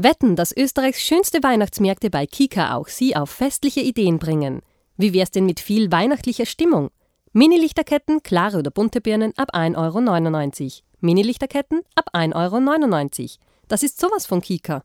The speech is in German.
Wetten, dass Österreichs schönste Weihnachtsmärkte bei Kika auch Sie auf festliche Ideen bringen. Wie wär's denn mit viel weihnachtlicher Stimmung? Mini-Lichterketten, klare oder bunte Birnen ab 1,99 Euro. Mini-Lichterketten ab 1,99 Euro. Das ist sowas von Kika.